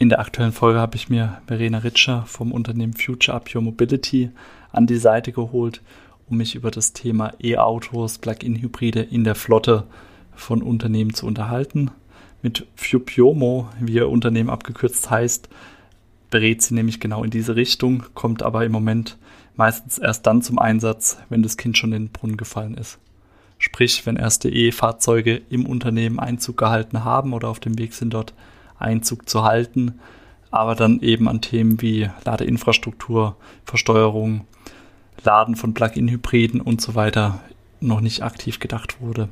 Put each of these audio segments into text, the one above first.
In der aktuellen Folge habe ich mir Verena Ritscher vom Unternehmen Future Up Your Mobility an die Seite geholt, um mich über das Thema E-Autos, Plug-in-Hybride in der Flotte von Unternehmen zu unterhalten. Mit Fupiomo, wie ihr Unternehmen abgekürzt heißt, berät sie nämlich genau in diese Richtung, kommt aber im Moment meistens erst dann zum Einsatz, wenn das Kind schon in den Brunnen gefallen ist. Sprich, wenn erste E-Fahrzeuge im Unternehmen Einzug gehalten haben oder auf dem Weg sind, dort Einzug zu halten, aber dann eben an Themen wie Ladeinfrastruktur, Versteuerung, Laden von Plug-in-Hybriden und so weiter noch nicht aktiv gedacht wurde.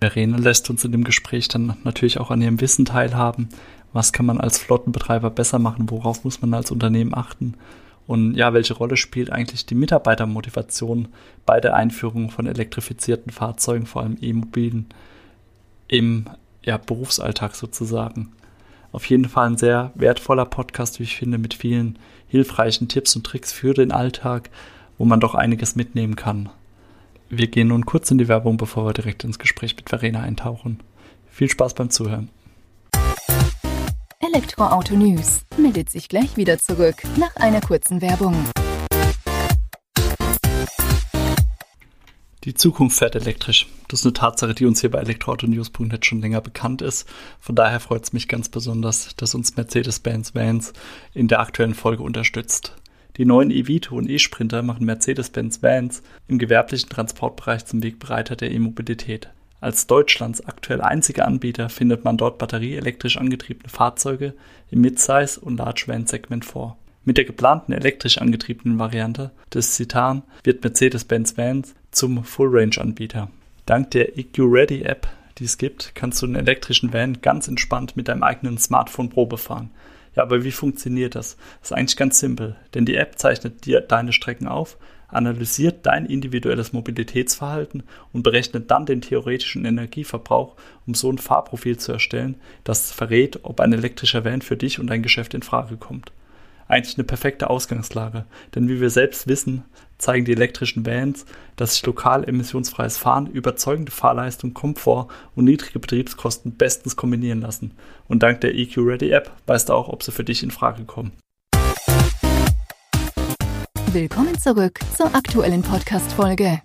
Verena lässt uns in dem Gespräch dann natürlich auch an ihrem Wissen teilhaben. Was kann man als Flottenbetreiber besser machen? Worauf muss man als Unternehmen achten? Und ja, welche Rolle spielt eigentlich die Mitarbeitermotivation bei der Einführung von elektrifizierten Fahrzeugen, vor allem E-Mobilen, im ja, Berufsalltag sozusagen. Auf jeden Fall ein sehr wertvoller Podcast, wie ich finde, mit vielen hilfreichen Tipps und Tricks für den Alltag, wo man doch einiges mitnehmen kann. Wir gehen nun kurz in die Werbung, bevor wir direkt ins Gespräch mit Verena eintauchen. Viel Spaß beim Zuhören. Elektroauto News meldet sich gleich wieder zurück nach einer kurzen Werbung. Die Zukunft fährt elektrisch. Das ist eine Tatsache, die uns hier bei elektroautonews.net schon länger bekannt ist. Von daher freut es mich ganz besonders, dass uns Mercedes-Benz Vans in der aktuellen Folge unterstützt. Die neuen E-Vito und E-Sprinter machen Mercedes-Benz Vans im gewerblichen Transportbereich zum Wegbereiter der E-Mobilität. Als Deutschlands aktuell einziger Anbieter findet man dort batterieelektrisch angetriebene Fahrzeuge im Midsize- und Large-Van-Segment vor. Mit der geplanten elektrisch angetriebenen Variante des Citan wird Mercedes-Benz Vans zum Full-Range-Anbieter. Dank der EQ Ready App, die es gibt, kannst du einen elektrischen Van ganz entspannt mit deinem eigenen Smartphone Probe fahren. Ja, aber wie funktioniert das? Das ist eigentlich ganz simpel, denn die App zeichnet dir deine Strecken auf, analysiert dein individuelles Mobilitätsverhalten und berechnet dann den theoretischen Energieverbrauch, um so ein Fahrprofil zu erstellen, das verrät, ob ein elektrischer Van für dich und dein Geschäft in Frage kommt eigentlich eine perfekte Ausgangslage. Denn wie wir selbst wissen, zeigen die elektrischen Vans, dass sich lokal emissionsfreies Fahren, überzeugende Fahrleistung, Komfort und niedrige Betriebskosten bestens kombinieren lassen. Und dank der EQ Ready App weißt du auch, ob sie für dich in Frage kommen. Willkommen zurück zur aktuellen Podcast-Folge.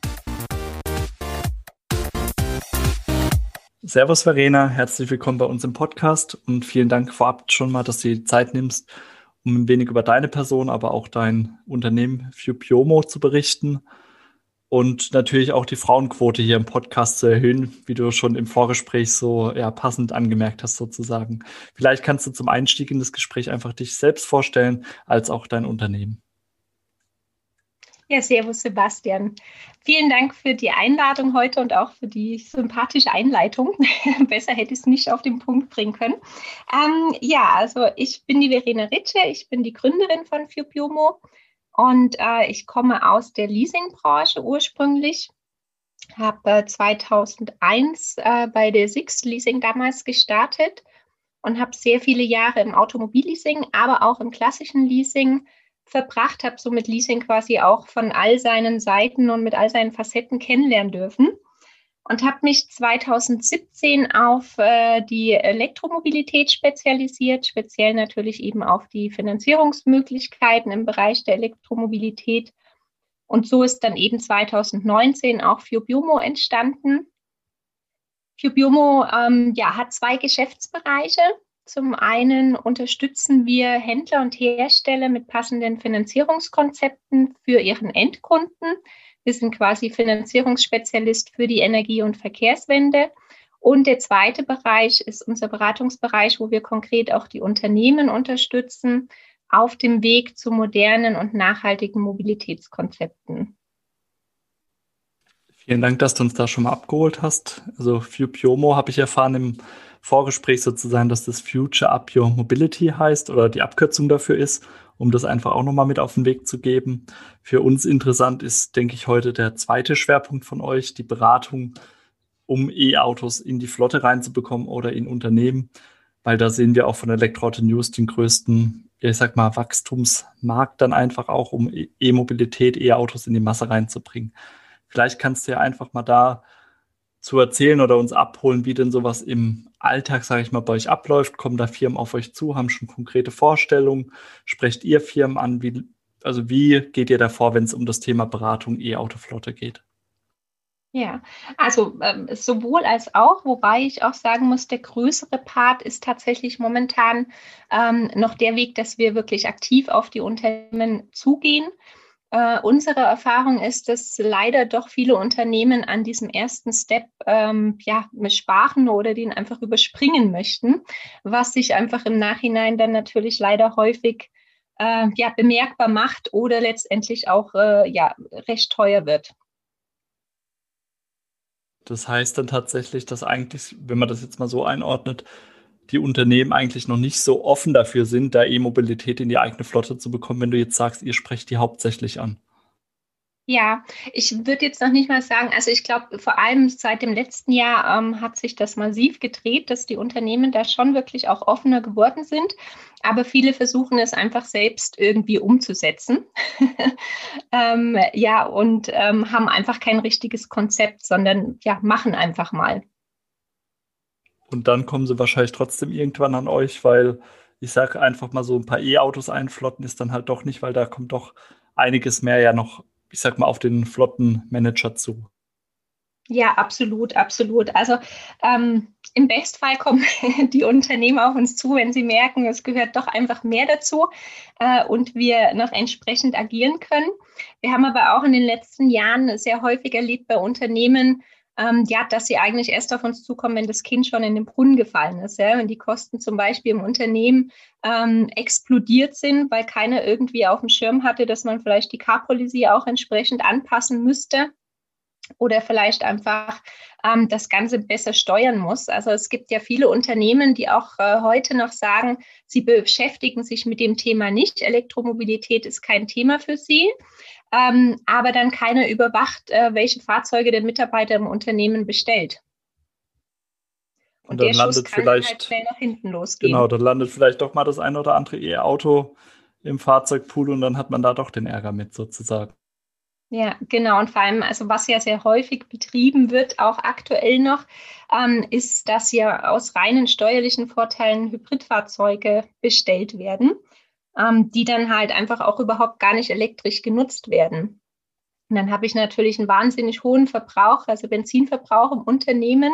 Servus Verena, herzlich willkommen bei uns im Podcast und vielen Dank vorab schon mal, dass du dir die Zeit nimmst, um ein wenig über deine Person, aber auch dein Unternehmen Fupiomo zu berichten und natürlich auch die Frauenquote hier im Podcast zu erhöhen, wie du schon im Vorgespräch so ja, passend angemerkt hast sozusagen. Vielleicht kannst du zum Einstieg in das Gespräch einfach dich selbst vorstellen, als auch dein Unternehmen. Ja, servus Sebastian. Vielen Dank für die Einladung heute und auch für die sympathische Einleitung. Besser hätte ich es nicht auf den Punkt bringen können. Ähm, ja, also ich bin die Verena Ritsche, ich bin die Gründerin von Fubiomo und äh, ich komme aus der Leasingbranche ursprünglich. Habe äh, 2001 äh, bei der Six Leasing damals gestartet und habe sehr viele Jahre im Automobilleasing, aber auch im klassischen Leasing verbracht, habe somit Leasing quasi auch von all seinen Seiten und mit all seinen Facetten kennenlernen dürfen und habe mich 2017 auf äh, die Elektromobilität spezialisiert, speziell natürlich eben auf die Finanzierungsmöglichkeiten im Bereich der Elektromobilität. Und so ist dann eben 2019 auch Fiobiomo entstanden. Fiobiomo ähm, ja, hat zwei Geschäftsbereiche. Zum einen unterstützen wir Händler und Hersteller mit passenden Finanzierungskonzepten für ihren Endkunden. Wir sind quasi Finanzierungsspezialist für die Energie- und Verkehrswende. Und der zweite Bereich ist unser Beratungsbereich, wo wir konkret auch die Unternehmen unterstützen auf dem Weg zu modernen und nachhaltigen Mobilitätskonzepten. Vielen Dank, dass du uns da schon mal abgeholt hast. Also für Piomo habe ich erfahren im Vorgespräch sozusagen, dass das Future Up Your Mobility heißt oder die Abkürzung dafür ist. um das einfach auch nochmal mit auf den Weg zu geben. Für uns interessant ist, denke ich, heute der zweite Schwerpunkt von euch, die Beratung, um E-Autos in die Flotte reinzubekommen oder in Unternehmen, weil da sehen wir auch von Elektroauto News den größten, ich sag mal, Wachstumsmarkt dann einfach auch, um E-Mobilität, E-Autos in die Masse reinzubringen. Vielleicht kannst du ja einfach mal da zu erzählen oder uns abholen, wie denn sowas im Alltag, sage ich mal, bei euch abläuft. Kommen da Firmen auf euch zu, haben schon konkrete Vorstellungen? Sprecht ihr Firmen an? Wie, also wie geht ihr davor, wenn es um das Thema Beratung E-Autoflotte geht? Ja, also ähm, sowohl als auch, wobei ich auch sagen muss, der größere Part ist tatsächlich momentan ähm, noch der Weg, dass wir wirklich aktiv auf die Unternehmen zugehen äh, unsere Erfahrung ist, dass leider doch viele Unternehmen an diesem ersten Step ähm, ja, sparen oder den einfach überspringen möchten, was sich einfach im Nachhinein dann natürlich leider häufig äh, ja, bemerkbar macht oder letztendlich auch äh, ja, recht teuer wird. Das heißt dann tatsächlich, dass eigentlich, wenn man das jetzt mal so einordnet, die Unternehmen eigentlich noch nicht so offen dafür sind, da E-Mobilität in die eigene Flotte zu bekommen, wenn du jetzt sagst, ihr sprecht die hauptsächlich an? Ja, ich würde jetzt noch nicht mal sagen, also ich glaube, vor allem seit dem letzten Jahr ähm, hat sich das massiv gedreht, dass die Unternehmen da schon wirklich auch offener geworden sind. Aber viele versuchen es einfach selbst irgendwie umzusetzen. ähm, ja, und ähm, haben einfach kein richtiges Konzept, sondern ja, machen einfach mal. Und dann kommen sie wahrscheinlich trotzdem irgendwann an euch, weil ich sage einfach mal so ein paar E-Autos einflotten ist dann halt doch nicht, weil da kommt doch einiges mehr ja noch, ich sag mal, auf den Flottenmanager zu. Ja, absolut, absolut. Also ähm, im Bestfall kommen die Unternehmen auf uns zu, wenn sie merken, es gehört doch einfach mehr dazu äh, und wir noch entsprechend agieren können. Wir haben aber auch in den letzten Jahren sehr häufig erlebt bei Unternehmen, ähm, ja, dass sie eigentlich erst auf uns zukommen, wenn das Kind schon in den Brunnen gefallen ist. Ja? Wenn die Kosten zum Beispiel im Unternehmen ähm, explodiert sind, weil keiner irgendwie auf dem Schirm hatte, dass man vielleicht die Car-Policy auch entsprechend anpassen müsste oder vielleicht einfach ähm, das Ganze besser steuern muss. Also es gibt ja viele Unternehmen, die auch äh, heute noch sagen, sie beschäftigen sich mit dem Thema nicht. Elektromobilität ist kein Thema für sie ähm, aber dann keiner überwacht, äh, welche Fahrzeuge der Mitarbeiter im Unternehmen bestellt. Und, und dann landet vielleicht halt schnell nach hinten losgehen. Genau, dann landet vielleicht doch mal das ein oder andere E-Auto im Fahrzeugpool und dann hat man da doch den Ärger mit sozusagen. Ja, genau. Und vor allem, also was ja sehr häufig betrieben wird, auch aktuell noch, ähm, ist, dass ja aus reinen steuerlichen Vorteilen Hybridfahrzeuge bestellt werden ähm, die dann halt einfach auch überhaupt gar nicht elektrisch genutzt werden. Und dann habe ich natürlich einen wahnsinnig hohen Verbrauch, also Benzinverbrauch im Unternehmen.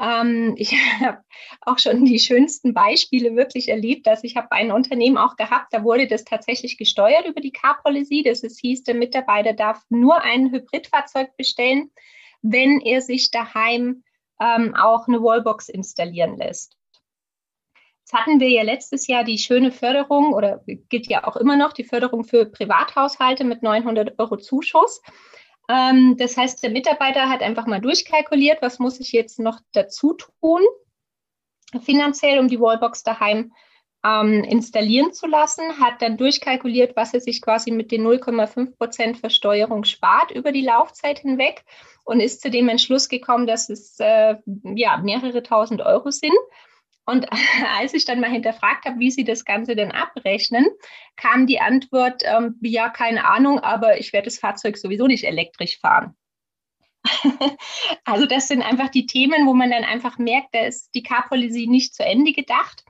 Ähm, ich habe auch schon die schönsten Beispiele wirklich erlebt. Also ich habe ein Unternehmen auch gehabt, da wurde das tatsächlich gesteuert über die Car-Policy. Das ist, hieß, der Mitarbeiter darf nur ein Hybridfahrzeug bestellen, wenn er sich daheim ähm, auch eine Wallbox installieren lässt. Jetzt hatten wir ja letztes Jahr die schöne Förderung oder gilt ja auch immer noch die Förderung für Privathaushalte mit 900 Euro Zuschuss. Ähm, das heißt, der Mitarbeiter hat einfach mal durchkalkuliert, was muss ich jetzt noch dazu tun, finanziell, um die Wallbox daheim ähm, installieren zu lassen, hat dann durchkalkuliert, was er sich quasi mit den 0,5 Prozent Versteuerung spart über die Laufzeit hinweg und ist zu dem Entschluss gekommen, dass es äh, ja mehrere tausend Euro sind. Und als ich dann mal hinterfragt habe, wie sie das Ganze denn abrechnen, kam die Antwort, ähm, ja, keine Ahnung, aber ich werde das Fahrzeug sowieso nicht elektrisch fahren. also das sind einfach die Themen, wo man dann einfach merkt, da ist die Car-Policy nicht zu Ende gedacht.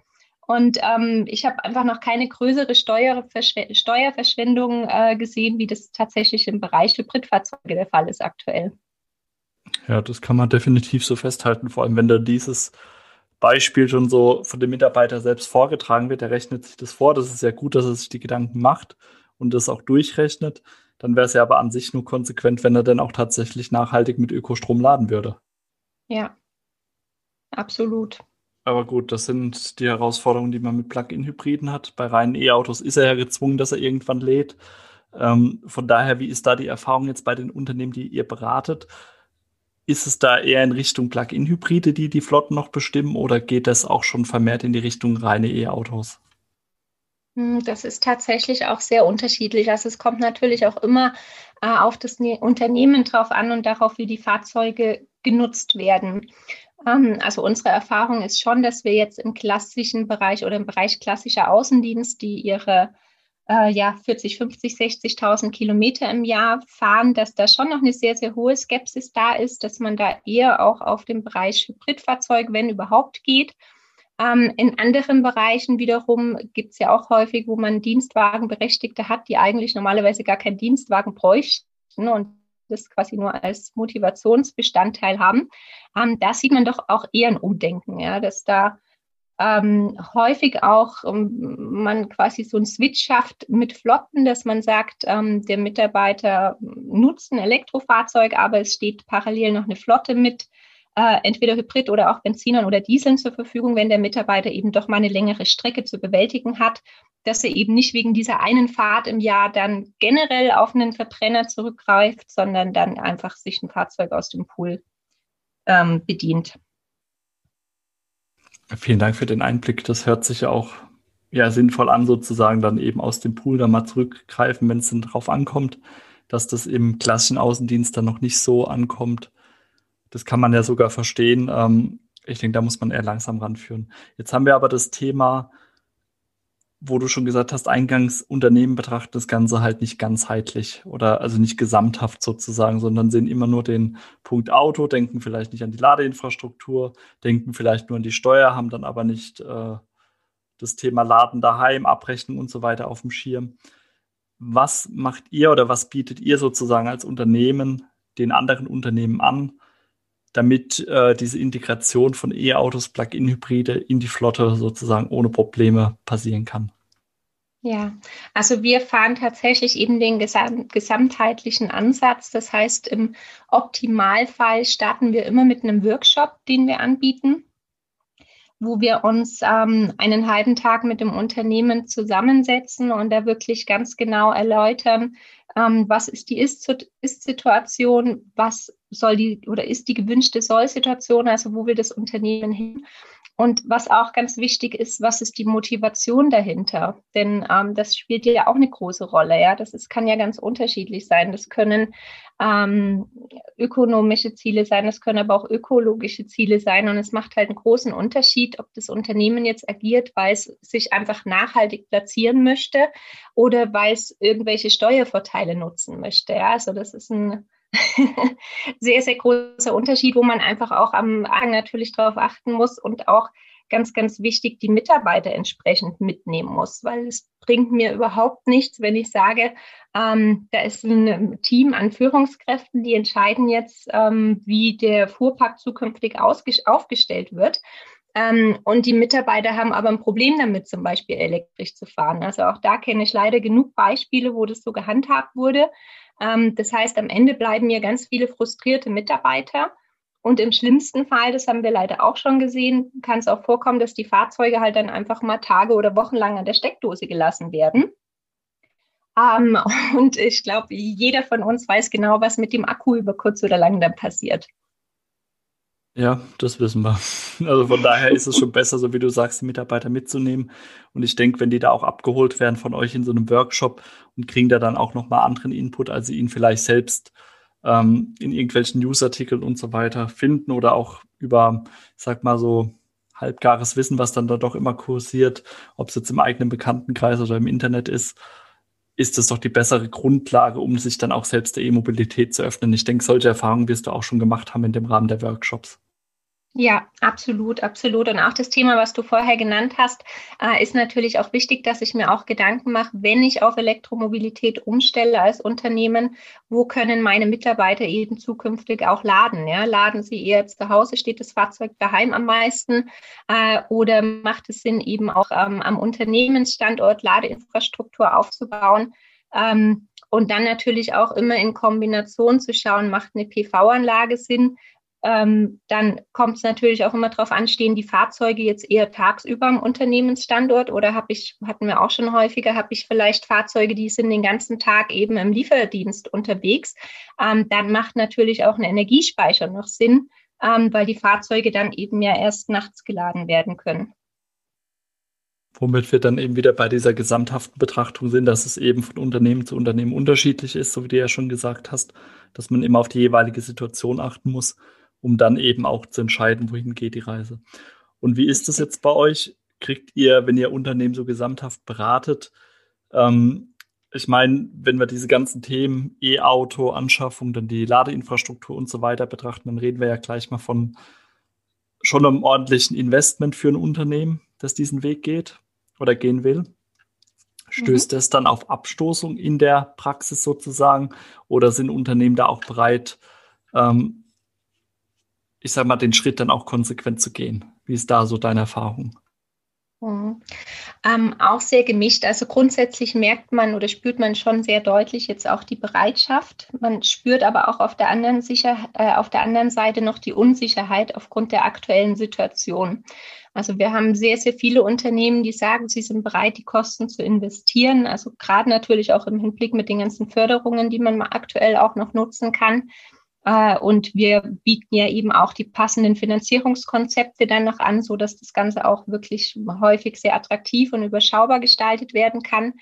Und ähm, ich habe einfach noch keine größere Steuerverschw Steuerverschwendung äh, gesehen, wie das tatsächlich im Bereich Hybridfahrzeuge der Fall ist aktuell. Ja, das kann man definitiv so festhalten, vor allem wenn da dieses Beispiel schon so von dem Mitarbeiter selbst vorgetragen wird, der rechnet sich das vor. Das ist ja gut, dass er sich die Gedanken macht und das auch durchrechnet. Dann wäre es ja aber an sich nur konsequent, wenn er dann auch tatsächlich nachhaltig mit Ökostrom laden würde. Ja, absolut. Aber gut, das sind die Herausforderungen, die man mit Plug-in-Hybriden hat. Bei reinen E-Autos ist er ja gezwungen, dass er irgendwann lädt. Ähm, von daher, wie ist da die Erfahrung jetzt bei den Unternehmen, die ihr beratet? Ist es da eher in Richtung Plug-in-Hybride, die die Flotten noch bestimmen, oder geht das auch schon vermehrt in die Richtung reine E-Autos? Hm, das ist tatsächlich auch sehr unterschiedlich. Also es kommt natürlich auch immer äh, auf das ne Unternehmen drauf an und darauf, wie die Fahrzeuge genutzt werden. Ähm, also unsere Erfahrung ist schon, dass wir jetzt im klassischen Bereich oder im Bereich klassischer Außendienst, die ihre äh, ja, 40, 50, 60.000 Kilometer im Jahr fahren, dass da schon noch eine sehr, sehr hohe Skepsis da ist, dass man da eher auch auf den Bereich Hybridfahrzeug, wenn überhaupt, geht. Ähm, in anderen Bereichen wiederum gibt es ja auch häufig, wo man Dienstwagenberechtigte hat, die eigentlich normalerweise gar keinen Dienstwagen bräuchten und das quasi nur als Motivationsbestandteil haben. Ähm, da sieht man doch auch eher ein Umdenken, ja, dass da ähm, häufig auch ähm, man quasi so einen Switch schafft mit Flotten, dass man sagt, ähm, der Mitarbeiter nutzt ein Elektrofahrzeug, aber es steht parallel noch eine Flotte mit äh, entweder Hybrid oder auch Benzinern oder Dieseln zur Verfügung, wenn der Mitarbeiter eben doch mal eine längere Strecke zu bewältigen hat, dass er eben nicht wegen dieser einen Fahrt im Jahr dann generell auf einen Verbrenner zurückgreift, sondern dann einfach sich ein Fahrzeug aus dem Pool ähm, bedient. Vielen Dank für den Einblick. Das hört sich ja auch ja, sinnvoll an, sozusagen dann eben aus dem Pool da mal zurückgreifen, wenn es dann drauf ankommt, dass das im klassischen Außendienst dann noch nicht so ankommt. Das kann man ja sogar verstehen. Ähm, ich denke, da muss man eher langsam ranführen. Jetzt haben wir aber das Thema, wo du schon gesagt hast, eingangs Unternehmen betrachten das Ganze halt nicht ganzheitlich oder also nicht gesamthaft sozusagen, sondern sehen immer nur den Punkt Auto, denken vielleicht nicht an die Ladeinfrastruktur, denken vielleicht nur an die Steuer, haben dann aber nicht äh, das Thema Laden daheim, Abrechnung und so weiter auf dem Schirm. Was macht ihr oder was bietet ihr sozusagen als Unternehmen den anderen Unternehmen an, damit äh, diese Integration von E-Autos, Plug-in-Hybride in die Flotte sozusagen ohne Probleme passieren kann. Ja, also wir fahren tatsächlich eben den gesam gesamtheitlichen Ansatz. Das heißt, im Optimalfall starten wir immer mit einem Workshop, den wir anbieten, wo wir uns ähm, einen halben Tag mit dem Unternehmen zusammensetzen und da wirklich ganz genau erläutern, ähm, was ist die Ist-Situation, was soll die oder ist die gewünschte Soll-Situation, also wo will das Unternehmen hin? Und was auch ganz wichtig ist, was ist die Motivation dahinter? Denn ähm, das spielt ja auch eine große Rolle. Ja, das ist, kann ja ganz unterschiedlich sein. Das können ähm, ökonomische Ziele sein, das können aber auch ökologische Ziele sein. Und es macht halt einen großen Unterschied, ob das Unternehmen jetzt agiert, weil es sich einfach nachhaltig platzieren möchte oder weil es irgendwelche Steuervorteile nutzen möchte. Ja, also das ist ein sehr, sehr großer Unterschied, wo man einfach auch am Anfang natürlich darauf achten muss und auch ganz, ganz wichtig die Mitarbeiter entsprechend mitnehmen muss, weil es bringt mir überhaupt nichts, wenn ich sage, ähm, da ist ein Team an Führungskräften, die entscheiden jetzt, ähm, wie der Fuhrpark zukünftig aufgestellt wird. Ähm, und die Mitarbeiter haben aber ein Problem damit, zum Beispiel elektrisch zu fahren. Also auch da kenne ich leider genug Beispiele, wo das so gehandhabt wurde. Ähm, das heißt, am Ende bleiben mir ganz viele frustrierte Mitarbeiter. Und im schlimmsten Fall, das haben wir leider auch schon gesehen, kann es auch vorkommen, dass die Fahrzeuge halt dann einfach mal Tage oder Wochen lang an der Steckdose gelassen werden. Ähm, und ich glaube, jeder von uns weiß genau, was mit dem Akku über kurz oder lang dann passiert. Ja, das wissen wir. Also von daher ist es schon besser, so wie du sagst, die Mitarbeiter mitzunehmen. Und ich denke, wenn die da auch abgeholt werden von euch in so einem Workshop und kriegen da dann auch nochmal anderen Input, als sie ihn vielleicht selbst ähm, in irgendwelchen Newsartikeln und so weiter finden oder auch über, ich sag mal so, halbgares Wissen, was dann da doch immer kursiert, ob es jetzt im eigenen Bekanntenkreis oder im Internet ist, ist es doch die bessere Grundlage, um sich dann auch selbst der E-Mobilität zu öffnen. Ich denke, solche Erfahrungen wirst du auch schon gemacht haben in dem Rahmen der Workshops. Ja, absolut, absolut. Und auch das Thema, was du vorher genannt hast, äh, ist natürlich auch wichtig, dass ich mir auch Gedanken mache, wenn ich auf Elektromobilität umstelle als Unternehmen, wo können meine Mitarbeiter eben zukünftig auch laden? Ja? Laden sie eher zu Hause, steht das Fahrzeug daheim am meisten? Äh, oder macht es Sinn, eben auch ähm, am Unternehmensstandort Ladeinfrastruktur aufzubauen? Ähm, und dann natürlich auch immer in Kombination zu schauen, macht eine PV-Anlage Sinn? Ähm, dann kommt es natürlich auch immer darauf an, stehen die Fahrzeuge jetzt eher tagsüber am Unternehmensstandort oder habe ich, hatten wir auch schon häufiger, habe ich vielleicht Fahrzeuge, die sind den ganzen Tag eben im Lieferdienst unterwegs. Ähm, dann macht natürlich auch ein Energiespeicher noch Sinn, ähm, weil die Fahrzeuge dann eben ja erst nachts geladen werden können. Womit wir dann eben wieder bei dieser gesamthaften Betrachtung sind, dass es eben von Unternehmen zu Unternehmen unterschiedlich ist, so wie du ja schon gesagt hast, dass man immer auf die jeweilige Situation achten muss, um dann eben auch zu entscheiden, wohin geht die Reise. Und wie ist das jetzt bei euch? Kriegt ihr, wenn ihr Unternehmen so gesamthaft beratet, ähm, ich meine, wenn wir diese ganzen Themen E-Auto, Anschaffung, dann die Ladeinfrastruktur und so weiter betrachten, dann reden wir ja gleich mal von schon einem ordentlichen Investment für ein Unternehmen, das diesen Weg geht oder gehen will. Stößt mhm. das dann auf Abstoßung in der Praxis sozusagen oder sind Unternehmen da auch bereit, ähm, ich sag mal, den Schritt dann auch konsequent zu gehen? Wie ist da so deine Erfahrung? Mhm. Ähm, auch sehr gemischt. Also grundsätzlich merkt man oder spürt man schon sehr deutlich jetzt auch die Bereitschaft. Man spürt aber auch auf der anderen, Sicher äh, auf der anderen Seite noch die Unsicherheit aufgrund der aktuellen Situation. Also wir haben sehr, sehr viele Unternehmen, die sagen, sie sind bereit, die Kosten zu investieren. Also gerade natürlich auch im Hinblick mit den ganzen Förderungen, die man aktuell auch noch nutzen kann. Äh, und wir bieten ja eben auch die passenden Finanzierungskonzepte dann noch an, so dass das Ganze auch wirklich häufig sehr attraktiv und überschaubar gestaltet werden kann.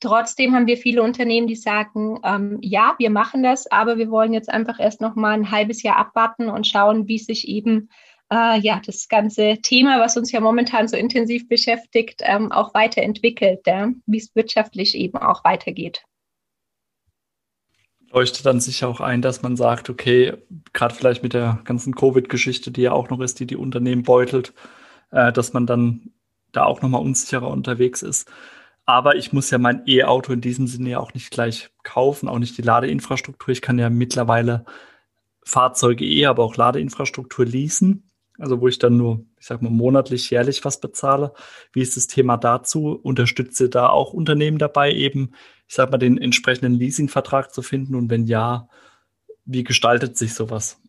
Trotzdem haben wir viele Unternehmen, die sagen, ähm, ja, wir machen das, aber wir wollen jetzt einfach erst noch mal ein halbes Jahr abwarten und schauen, wie sich eben äh, ja das ganze Thema, was uns ja momentan so intensiv beschäftigt, ähm, auch weiterentwickelt, ja? wie es wirtschaftlich eben auch weitergeht leuchtet dann sicher auch ein, dass man sagt, okay, gerade vielleicht mit der ganzen Covid-Geschichte, die ja auch noch ist, die die Unternehmen beutelt, äh, dass man dann da auch nochmal unsicherer unterwegs ist. Aber ich muss ja mein E-Auto in diesem Sinne ja auch nicht gleich kaufen, auch nicht die Ladeinfrastruktur. Ich kann ja mittlerweile Fahrzeuge eh, aber auch Ladeinfrastruktur leasen. Also wo ich dann nur, ich sag mal, monatlich, jährlich was bezahle. Wie ist das Thema dazu? Unterstütze da auch Unternehmen dabei, eben ich sag mal, den entsprechenden Leasingvertrag zu finden? Und wenn ja, wie gestaltet sich sowas?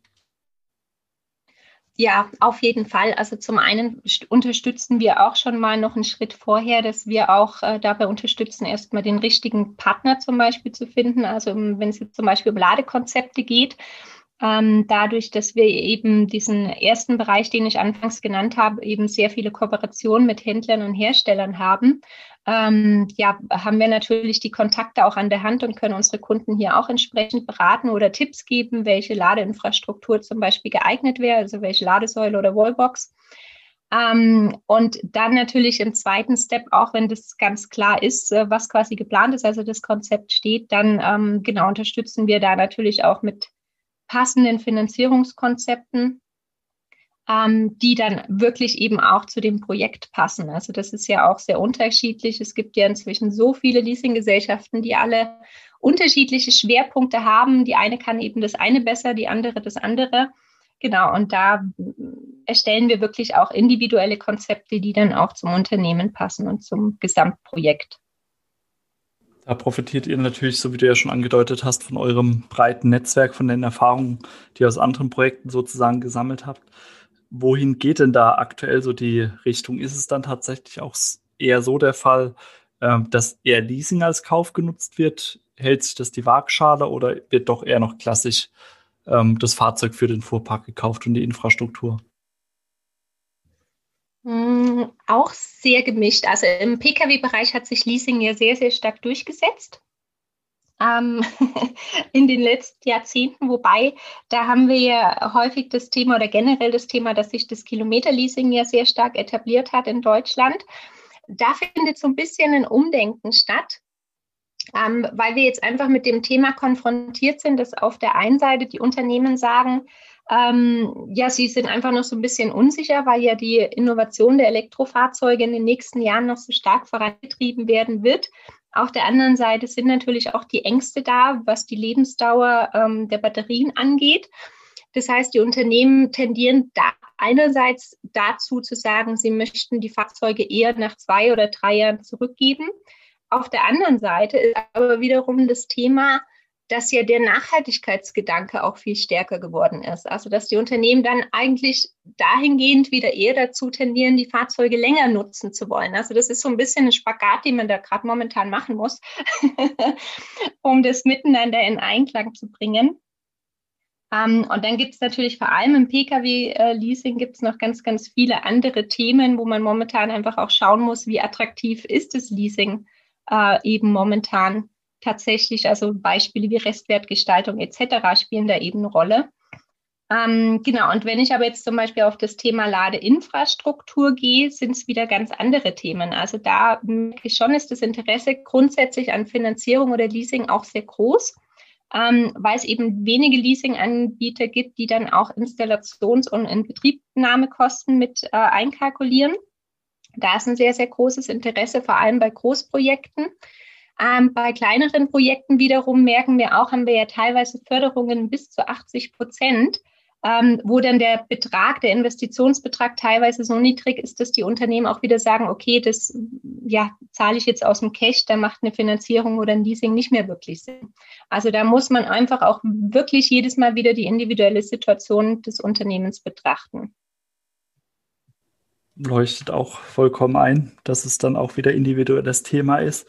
Ja, auf jeden Fall. Also zum einen unterstützen wir auch schon mal noch einen Schritt vorher, dass wir auch äh, dabei unterstützen, erstmal den richtigen Partner zum Beispiel zu finden. Also wenn es jetzt zum Beispiel um Ladekonzepte geht, ähm, dadurch, dass wir eben diesen ersten Bereich, den ich anfangs genannt habe, eben sehr viele Kooperationen mit Händlern und Herstellern haben, ähm, ja, haben wir natürlich die Kontakte auch an der Hand und können unsere Kunden hier auch entsprechend beraten oder Tipps geben, welche Ladeinfrastruktur zum Beispiel geeignet wäre, also welche Ladesäule oder Wallbox. Ähm, und dann natürlich im zweiten Step, auch wenn das ganz klar ist, äh, was quasi geplant ist, also das Konzept steht, dann ähm, genau unterstützen wir da natürlich auch mit passenden Finanzierungskonzepten ähm, die dann wirklich eben auch zu dem Projekt passen. Also das ist ja auch sehr unterschiedlich. Es gibt ja inzwischen so viele Leasinggesellschaften, die alle unterschiedliche Schwerpunkte haben. Die eine kann eben das eine besser, die andere das andere. Genau, und da erstellen wir wirklich auch individuelle Konzepte, die dann auch zum Unternehmen passen und zum Gesamtprojekt. Da profitiert ihr natürlich, so wie du ja schon angedeutet hast, von eurem breiten Netzwerk, von den Erfahrungen, die ihr aus anderen Projekten sozusagen gesammelt habt wohin geht denn da aktuell so die Richtung? Ist es dann tatsächlich auch eher so der Fall, ähm, dass eher Leasing als Kauf genutzt wird? Hält sich das die Waagschale oder wird doch eher noch klassisch ähm, das Fahrzeug für den Fuhrpark gekauft und die Infrastruktur? Hm, auch sehr gemischt. Also im Pkw-Bereich hat sich Leasing ja sehr, sehr stark durchgesetzt ähm, in den letzten Jahrzehnten, wobei da haben wir ja häufig das Thema oder generell das Thema, dass sich das Kilometerleasing ja sehr stark etabliert hat in Deutschland. Da findet so ein bisschen ein Umdenken statt. Ähm, weil wir jetzt einfach mit dem Thema konfrontiert sind, dass auf der einen Seite die Unternehmen sagen, ähm, ja, sie sind einfach noch so ein bisschen unsicher, weil ja die Innovation der Elektrofahrzeuge in den nächsten Jahren noch so stark vorangetrieben werden wird. Auf der anderen Seite sind natürlich auch die Ängste da, was die Lebensdauer ähm, der Batterien angeht. Das heißt, die Unternehmen tendieren da einerseits dazu zu sagen, sie möchten die Fahrzeuge eher nach zwei oder drei Jahren zurückgeben. Auf der anderen Seite ist aber wiederum das Thema, dass ja der Nachhaltigkeitsgedanke auch viel stärker geworden ist. Also dass die Unternehmen dann eigentlich dahingehend wieder eher dazu tendieren, die Fahrzeuge länger nutzen zu wollen. Also das ist so ein bisschen ein Spagat, den man da gerade momentan machen muss, um das miteinander in Einklang zu bringen. Ähm, und dann gibt es natürlich vor allem im Pkw-Leasing gibt es noch ganz, ganz viele andere Themen, wo man momentan einfach auch schauen muss, wie attraktiv ist das Leasing äh, eben momentan tatsächlich. Also Beispiele wie Restwertgestaltung etc. spielen da eben eine Rolle. Ähm, genau, und wenn ich aber jetzt zum Beispiel auf das Thema Ladeinfrastruktur gehe, sind es wieder ganz andere Themen. Also da merke ich schon, ist das Interesse grundsätzlich an Finanzierung oder Leasing auch sehr groß, ähm, weil es eben wenige Leasinganbieter gibt, die dann auch Installations- und Inbetriebnahmekosten mit äh, einkalkulieren. Da ist ein sehr, sehr großes Interesse, vor allem bei Großprojekten. Ähm, bei kleineren Projekten wiederum merken wir auch, haben wir ja teilweise Förderungen bis zu 80 Prozent ähm, wo dann der Betrag, der Investitionsbetrag teilweise so niedrig ist, dass die Unternehmen auch wieder sagen, okay, das ja, zahle ich jetzt aus dem Cash, da macht eine Finanzierung oder ein Leasing nicht mehr wirklich Sinn. Also da muss man einfach auch wirklich jedes Mal wieder die individuelle Situation des Unternehmens betrachten. Leuchtet auch vollkommen ein, dass es dann auch wieder individuelles Thema ist.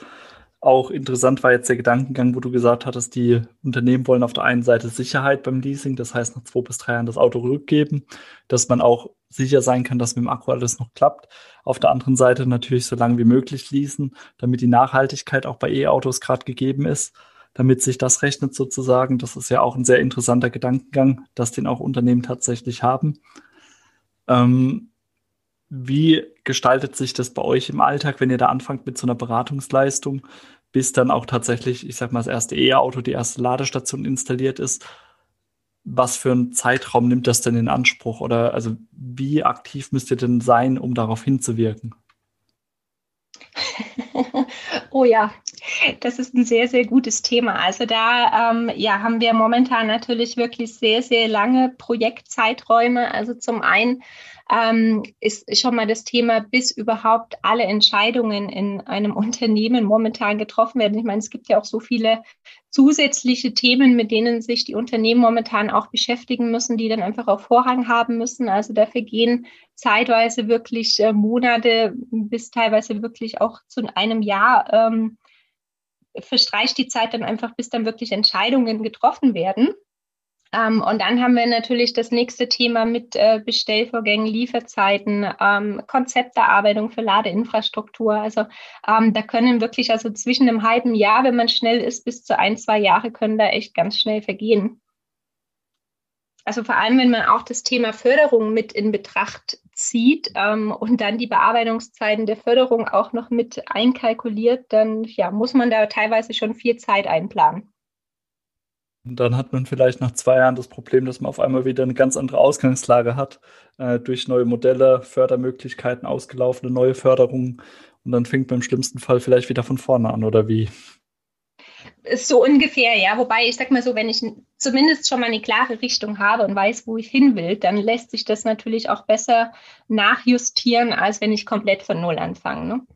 Auch interessant war jetzt der Gedankengang, wo du gesagt hattest, die Unternehmen wollen auf der einen Seite Sicherheit beim Leasing, das heißt nach zwei bis drei Jahren das Auto rückgeben, dass man auch sicher sein kann, dass mit dem Akku alles noch klappt. Auf der anderen Seite natürlich so lange wie möglich leasen, damit die Nachhaltigkeit auch bei E-Autos gerade gegeben ist, damit sich das rechnet sozusagen. Das ist ja auch ein sehr interessanter Gedankengang, dass den auch Unternehmen tatsächlich haben. Ähm, wie gestaltet sich das bei euch im Alltag, wenn ihr da anfangt mit so einer Beratungsleistung, bis dann auch tatsächlich, ich sag mal, das erste E-Auto, die erste Ladestation installiert ist? Was für einen Zeitraum nimmt das denn in Anspruch? Oder also wie aktiv müsst ihr denn sein, um darauf hinzuwirken? oh ja, das ist ein sehr, sehr gutes Thema. Also da ähm, ja, haben wir momentan natürlich wirklich sehr, sehr lange Projektzeiträume. Also zum einen ähm, ist schon mal das Thema, bis überhaupt alle Entscheidungen in einem Unternehmen momentan getroffen werden. Ich meine, es gibt ja auch so viele zusätzliche Themen, mit denen sich die Unternehmen momentan auch beschäftigen müssen, die dann einfach auch Vorrang haben müssen. Also dafür gehen zeitweise wirklich äh, Monate bis teilweise wirklich auch zu einem Jahr ähm, verstreicht die Zeit dann einfach, bis dann wirklich Entscheidungen getroffen werden. Ähm, und dann haben wir natürlich das nächste Thema mit äh, Bestellvorgängen, Lieferzeiten, ähm, Konzepterarbeitung für Ladeinfrastruktur. Also ähm, da können wirklich also zwischen einem halben Jahr, wenn man schnell ist, bis zu ein, zwei Jahre können da echt ganz schnell vergehen. Also vor allem, wenn man auch das Thema Förderung mit in Betracht zieht ähm, und dann die Bearbeitungszeiten der Förderung auch noch mit einkalkuliert, dann ja, muss man da teilweise schon viel Zeit einplanen. Und dann hat man vielleicht nach zwei Jahren das Problem, dass man auf einmal wieder eine ganz andere Ausgangslage hat, äh, durch neue Modelle, Fördermöglichkeiten, ausgelaufene neue Förderungen. Und dann fängt man im schlimmsten Fall vielleicht wieder von vorne an, oder wie? So ungefähr, ja. Wobei ich sag mal so, wenn ich zumindest schon mal eine klare Richtung habe und weiß, wo ich hin will, dann lässt sich das natürlich auch besser nachjustieren, als wenn ich komplett von Null anfange. Ne?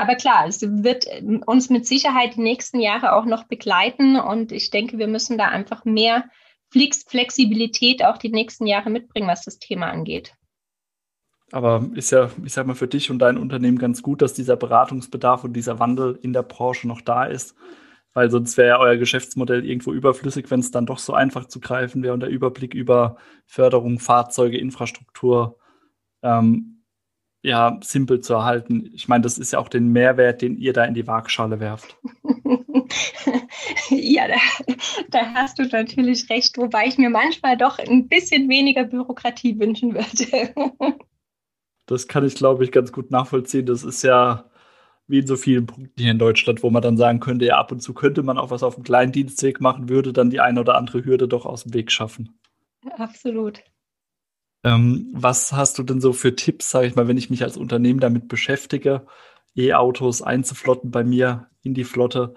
Aber klar, es wird uns mit Sicherheit die nächsten Jahre auch noch begleiten und ich denke, wir müssen da einfach mehr Flexibilität auch die nächsten Jahre mitbringen, was das Thema angeht. Aber ist ja, ich sag mal, für dich und dein Unternehmen ganz gut, dass dieser Beratungsbedarf und dieser Wandel in der Branche noch da ist, weil sonst wäre ja euer Geschäftsmodell irgendwo überflüssig, wenn es dann doch so einfach zu greifen wäre und der Überblick über Förderung, Fahrzeuge, Infrastruktur ähm, ja, simpel zu erhalten. Ich meine, das ist ja auch den Mehrwert, den ihr da in die Waagschale werft. ja, da, da, hast du natürlich recht, wobei ich mir manchmal doch ein bisschen weniger Bürokratie wünschen würde. das kann ich, glaube ich, ganz gut nachvollziehen. Das ist ja wie in so vielen Punkten hier in Deutschland, wo man dann sagen könnte, ja, ab und zu könnte man auch was auf dem kleinen Dienstweg machen, würde dann die eine oder andere Hürde doch aus dem Weg schaffen. Absolut. Ähm, was hast du denn so für Tipps, sage ich mal, wenn ich mich als Unternehmen damit beschäftige, E-Autos einzuflotten bei mir in die Flotte?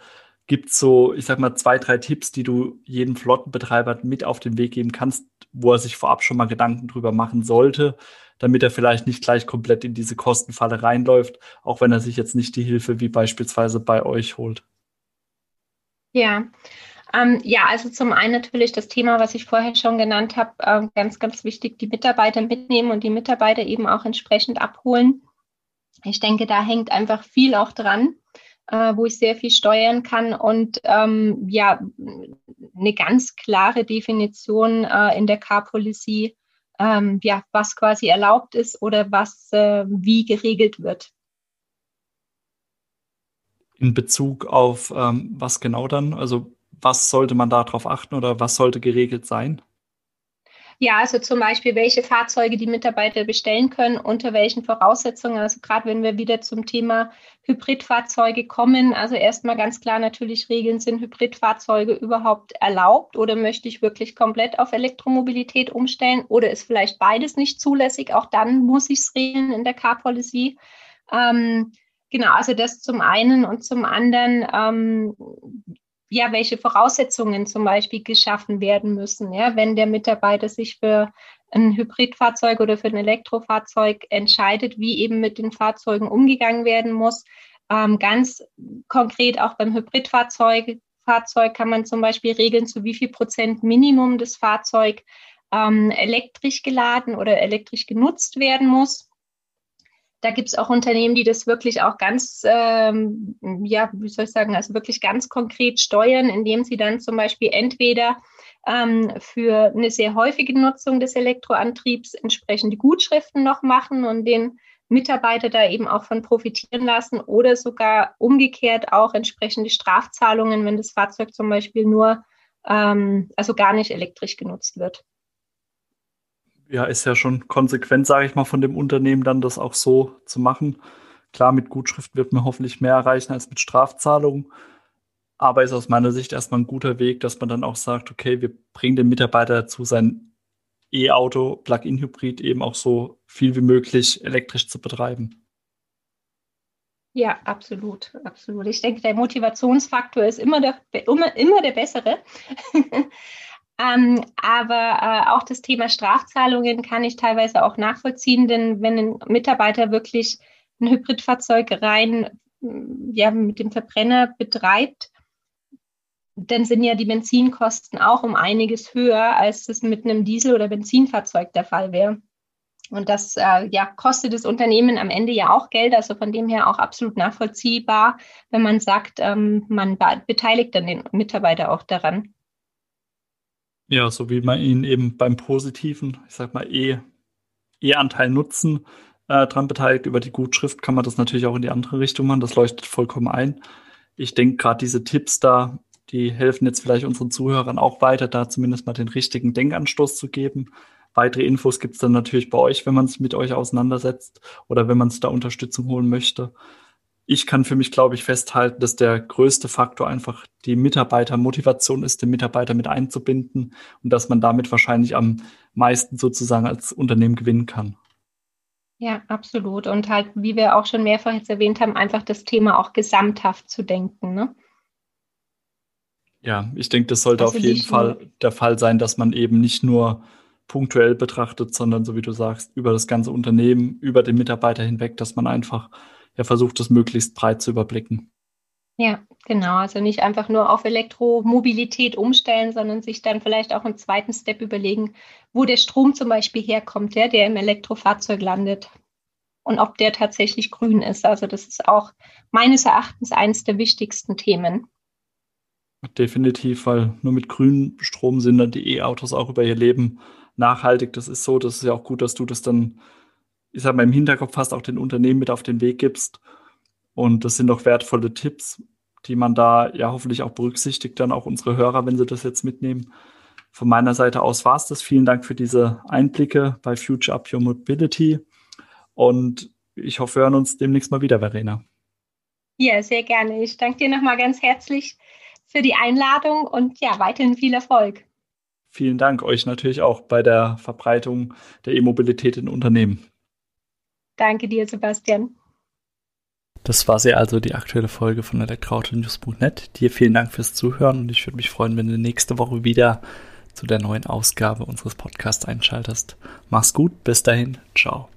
Gibt es so, ich sag mal, zwei, drei Tipps, die du jedem Flottenbetreiber mit auf den Weg geben kannst, wo er sich vorab schon mal Gedanken drüber machen sollte, damit er vielleicht nicht gleich komplett in diese Kostenfalle reinläuft, auch wenn er sich jetzt nicht die Hilfe wie beispielsweise bei euch holt? Ja, ähm, ja, also zum einen natürlich das Thema, was ich vorher schon genannt habe, äh, ganz, ganz wichtig, die Mitarbeiter mitnehmen und die Mitarbeiter eben auch entsprechend abholen. Ich denke, da hängt einfach viel auch dran, äh, wo ich sehr viel steuern kann. Und ähm, ja, eine ganz klare Definition äh, in der Car Policy, ähm, ja, was quasi erlaubt ist oder was äh, wie geregelt wird. In Bezug auf ähm, was genau dann? Also was sollte man darauf achten oder was sollte geregelt sein? Ja, also zum Beispiel, welche Fahrzeuge die Mitarbeiter bestellen können, unter welchen Voraussetzungen. Also gerade wenn wir wieder zum Thema Hybridfahrzeuge kommen, also erstmal ganz klar natürlich regeln, sind Hybridfahrzeuge überhaupt erlaubt oder möchte ich wirklich komplett auf Elektromobilität umstellen oder ist vielleicht beides nicht zulässig? Auch dann muss ich es regeln in der Car Policy. Ähm, genau, also das zum einen und zum anderen, ähm, ja, welche Voraussetzungen zum Beispiel geschaffen werden müssen. Ja, wenn der Mitarbeiter sich für ein Hybridfahrzeug oder für ein Elektrofahrzeug entscheidet, wie eben mit den Fahrzeugen umgegangen werden muss. Ähm, ganz konkret auch beim Hybridfahrzeug Fahrzeug kann man zum Beispiel regeln, zu wie viel Prozent Minimum das Fahrzeug ähm, elektrisch geladen oder elektrisch genutzt werden muss. Da gibt es auch Unternehmen, die das wirklich auch ganz, ähm, ja, wie soll ich sagen, also wirklich ganz konkret steuern, indem sie dann zum Beispiel entweder ähm, für eine sehr häufige Nutzung des Elektroantriebs entsprechende Gutschriften noch machen und den Mitarbeiter da eben auch von profitieren lassen oder sogar umgekehrt auch entsprechende Strafzahlungen, wenn das Fahrzeug zum Beispiel nur, ähm, also gar nicht elektrisch genutzt wird ja, ist ja schon konsequent, sage ich mal, von dem Unternehmen dann das auch so zu machen. Klar, mit Gutschrift wird man hoffentlich mehr erreichen als mit Strafzahlungen. Aber ist aus meiner Sicht erstmal ein guter Weg, dass man dann auch sagt, okay, wir bringen den Mitarbeiter dazu, sein E-Auto, Plug-in-Hybrid eben auch so viel wie möglich elektrisch zu betreiben. Ja, absolut, absolut. Ich denke, der Motivationsfaktor ist immer der, immer, immer der bessere. Ähm, aber äh, auch das Thema Strafzahlungen kann ich teilweise auch nachvollziehen, denn wenn ein Mitarbeiter wirklich ein Hybridfahrzeug rein mm, ja, mit dem Verbrenner betreibt, dann sind ja die Benzinkosten auch um einiges höher, als das mit einem Diesel- oder Benzinfahrzeug der Fall wäre. Und das äh, ja, kostet das Unternehmen am Ende ja auch Geld, also von dem her auch absolut nachvollziehbar, wenn man sagt, ähm, man beteiligt dann den Mitarbeiter auch daran. Ja, so wie man ihn eben beim positiven, ich sag mal, E, E-Anteil nutzen äh, dran beteiligt. Über die Gutschrift kann man das natürlich auch in die andere Richtung machen. Das leuchtet vollkommen ein. Ich denke, gerade diese Tipps da, die helfen jetzt vielleicht unseren Zuhörern auch weiter, da zumindest mal den richtigen Denkanstoß zu geben. Weitere Infos gibt es dann natürlich bei euch, wenn man sich mit euch auseinandersetzt oder wenn man sich da Unterstützung holen möchte ich kann für mich, glaube ich, festhalten, dass der größte Faktor einfach die Mitarbeitermotivation ist, den Mitarbeiter mit einzubinden und dass man damit wahrscheinlich am meisten sozusagen als Unternehmen gewinnen kann. Ja, absolut. Und halt, wie wir auch schon mehrfach jetzt erwähnt haben, einfach das Thema auch gesamthaft zu denken. Ne? Ja, ich denke, das sollte also auf jeden Fall der Fall sein, dass man eben nicht nur punktuell betrachtet, sondern so wie du sagst, über das ganze Unternehmen, über den Mitarbeiter hinweg, dass man einfach er versucht, das möglichst breit zu überblicken. Ja, genau. Also nicht einfach nur auf Elektromobilität umstellen, sondern sich dann vielleicht auch im zweiten Step überlegen, wo der Strom zum Beispiel herkommt, der, der im Elektrofahrzeug landet und ob der tatsächlich grün ist. Also das ist auch meines Erachtens eines der wichtigsten Themen. Definitiv, weil nur mit grünem Strom sind dann die E-Autos auch über ihr Leben nachhaltig. Das ist so, das ist ja auch gut, dass du das dann ich sag mal, im Hinterkopf hast, auch den Unternehmen mit auf den Weg gibst. Und das sind doch wertvolle Tipps, die man da ja hoffentlich auch berücksichtigt, dann auch unsere Hörer, wenn sie das jetzt mitnehmen. Von meiner Seite aus war es das. Vielen Dank für diese Einblicke bei Future Up Your Mobility. Und ich hoffe, wir hören uns demnächst mal wieder, Verena. Ja, sehr gerne. Ich danke dir nochmal ganz herzlich für die Einladung und ja, weiterhin viel Erfolg. Vielen Dank euch natürlich auch bei der Verbreitung der E-Mobilität in Unternehmen. Danke dir, Sebastian. Das war sie also, die aktuelle Folge von elektroautonews.net. Dir vielen Dank fürs Zuhören und ich würde mich freuen, wenn du nächste Woche wieder zu der neuen Ausgabe unseres Podcasts einschaltest. Mach's gut, bis dahin, ciao.